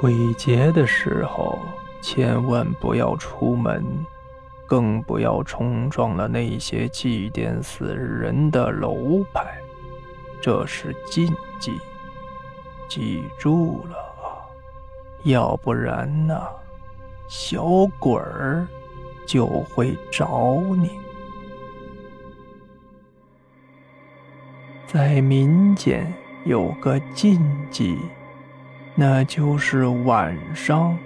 鬼节的时候，千万不要出门，更不要冲撞了那些祭奠死人的楼牌，这是禁忌，记住了啊！要不然呢，小鬼儿就会找你。在民间有个禁忌。那就是晚上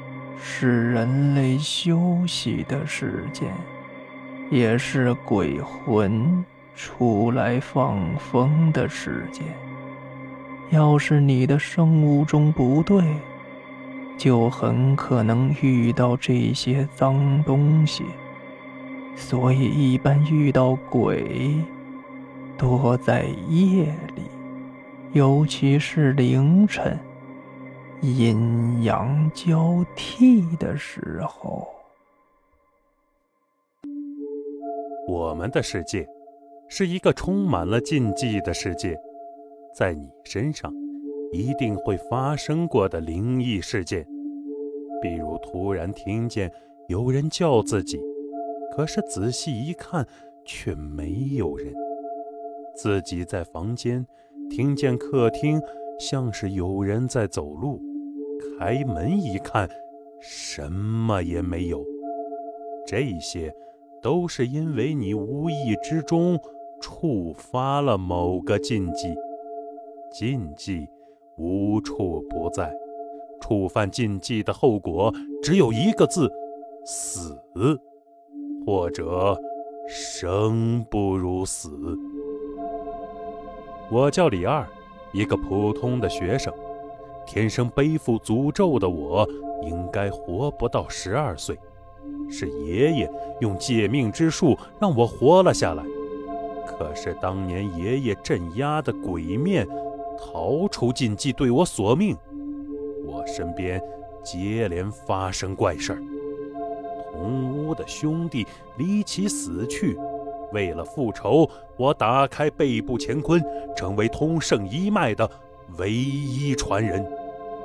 是人类休息的时间，也是鬼魂出来放风的时间。要是你的生物钟不对，就很可能遇到这些脏东西。所以，一般遇到鬼，多在夜里，尤其是凌晨。阴阳交替的时候，我们的世界是一个充满了禁忌的世界。在你身上，一定会发生过的灵异事件，比如突然听见有人叫自己，可是仔细一看却没有人；自己在房间听见客厅像是有人在走路。开门一看，什么也没有。这些都是因为你无意之中触发了某个禁忌。禁忌无处不在，触犯禁忌的后果只有一个字：死，或者生不如死。我叫李二，一个普通的学生。天生背负诅咒的我，应该活不到十二岁。是爷爷用借命之术让我活了下来。可是当年爷爷镇压的鬼面逃出禁忌，对我索命。我身边接连发生怪事儿，同屋的兄弟离奇死去。为了复仇，我打开背部乾坤，成为通圣一脉的。唯一传人，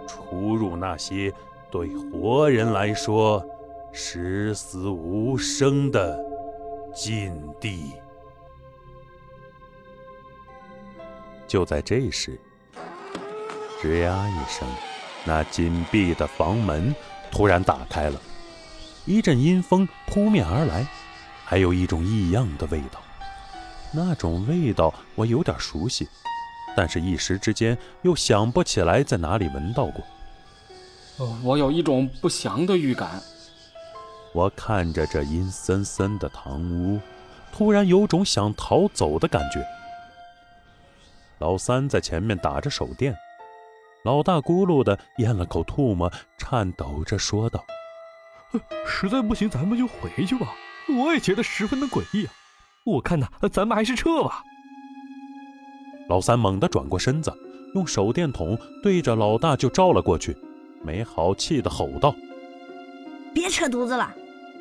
出入那些对活人来说十死无生的禁地。就在这时，吱呀一声，那紧闭的房门突然打开了，一阵阴风扑面而来，还有一种异样的味道。那种味道我有点熟悉。但是，一时之间又想不起来在哪里闻到过。我有一种不祥的预感。我看着这阴森森的堂屋，突然有种想逃走的感觉。老三在前面打着手电，老大咕噜的咽了口唾沫，颤抖着说道：“实在不行，咱们就回去吧。我也觉得十分的诡异啊。我看呐，咱们还是撤吧。”老三猛地转过身子，用手电筒对着老大就照了过去，没好气地吼道：“别扯犊子了，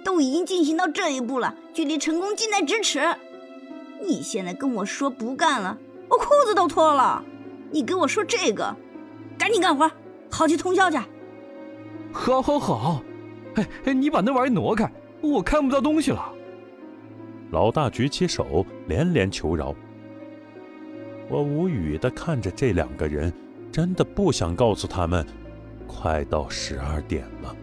都已经进行到这一步了，距离成功近在咫尺。你现在跟我说不干了，我裤子都脱了。你给我说这个，赶紧干活，好去通宵去。”“好，好，好。”“哎哎，你把那玩意挪开，我看不到东西了。”老大举起手，连连求饶。我无语地看着这两个人，真的不想告诉他们，快到十二点了。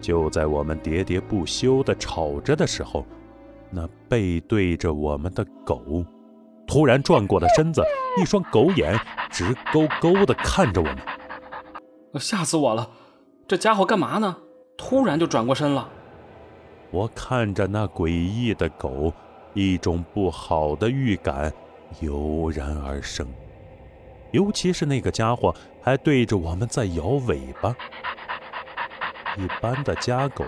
就在我们喋喋不休地吵着的时候，那背对着我们的狗突然转过了身子，一双狗眼直勾勾地看着我们。吓死我了！这家伙干嘛呢？突然就转过身了。我看着那诡异的狗。一种不好的预感油然而生，尤其是那个家伙还对着我们在摇尾巴。一般的家狗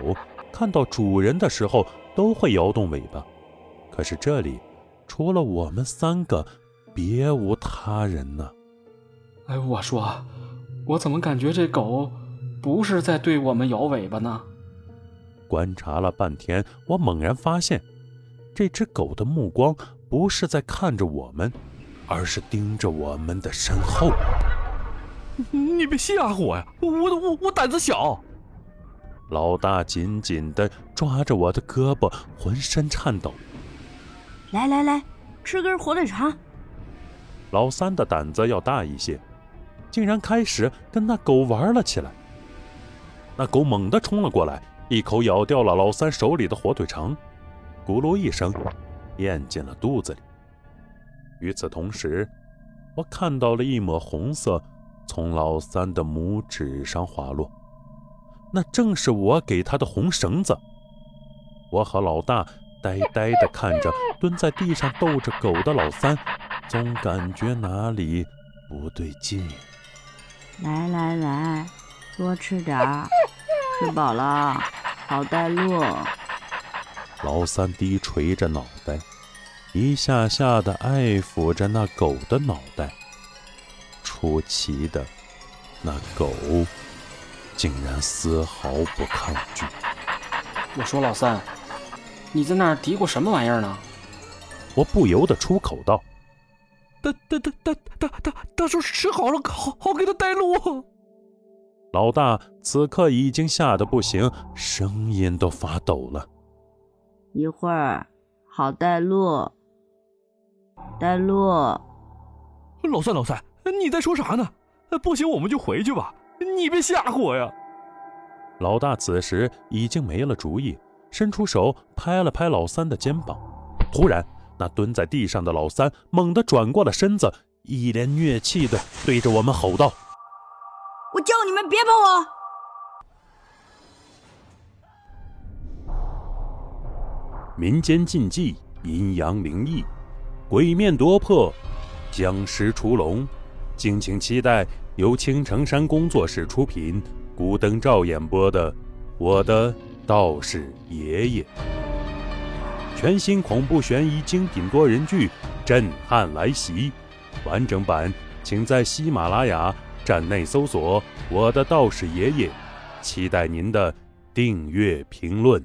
看到主人的时候都会摇动尾巴，可是这里除了我们三个，别无他人呢。哎，我说，我怎么感觉这狗不是在对我们摇尾巴呢？观察了半天，我猛然发现。这只狗的目光不是在看着我们，而是盯着我们的身后。你别吓唬我呀！我我我胆子小。老大紧紧地抓着我的胳膊，浑身颤抖。来来来，吃根火腿肠。老三的胆子要大一些，竟然开始跟那狗玩了起来。那狗猛地冲了过来，一口咬掉了老三手里的火腿肠，咕噜一声，咽进了肚子里。与此同时，我看到了一抹红色从老三的拇指上滑落，那正是我给他的红绳子。我和老大呆呆地看着蹲在地上逗着狗的老三，总感觉哪里不对劲。来来来，多吃点儿，吃饱了好带路。老三低垂着脑袋。一下下的爱抚着那狗的脑袋，出奇的，那狗竟然丝毫不抗拒。我说老三，你在那儿嘀咕什么玩意儿呢？我不由得出口道：“大大大大大大大叔吃好了，好好给他带路。”老大此刻已经吓得不行，声音都发抖了。一会儿好带路。带路，老三，老三，你在说啥呢？不行，我们就回去吧。你别吓唬我呀！老大此时已经没了主意，伸出手拍了拍老三的肩膀。突然，那蹲在地上的老三猛地转过了身子，一脸虐气的对着我们吼道：“我叫你们别碰我！”民间禁忌，阴阳灵异。鬼面夺魄，僵尸出笼，敬请期待由青城山工作室出品、古灯照演播的《我的道士爷爷》全新恐怖悬疑精品多人剧《震撼来袭》完整版，请在喜马拉雅站内搜索《我的道士爷爷》，期待您的订阅评论。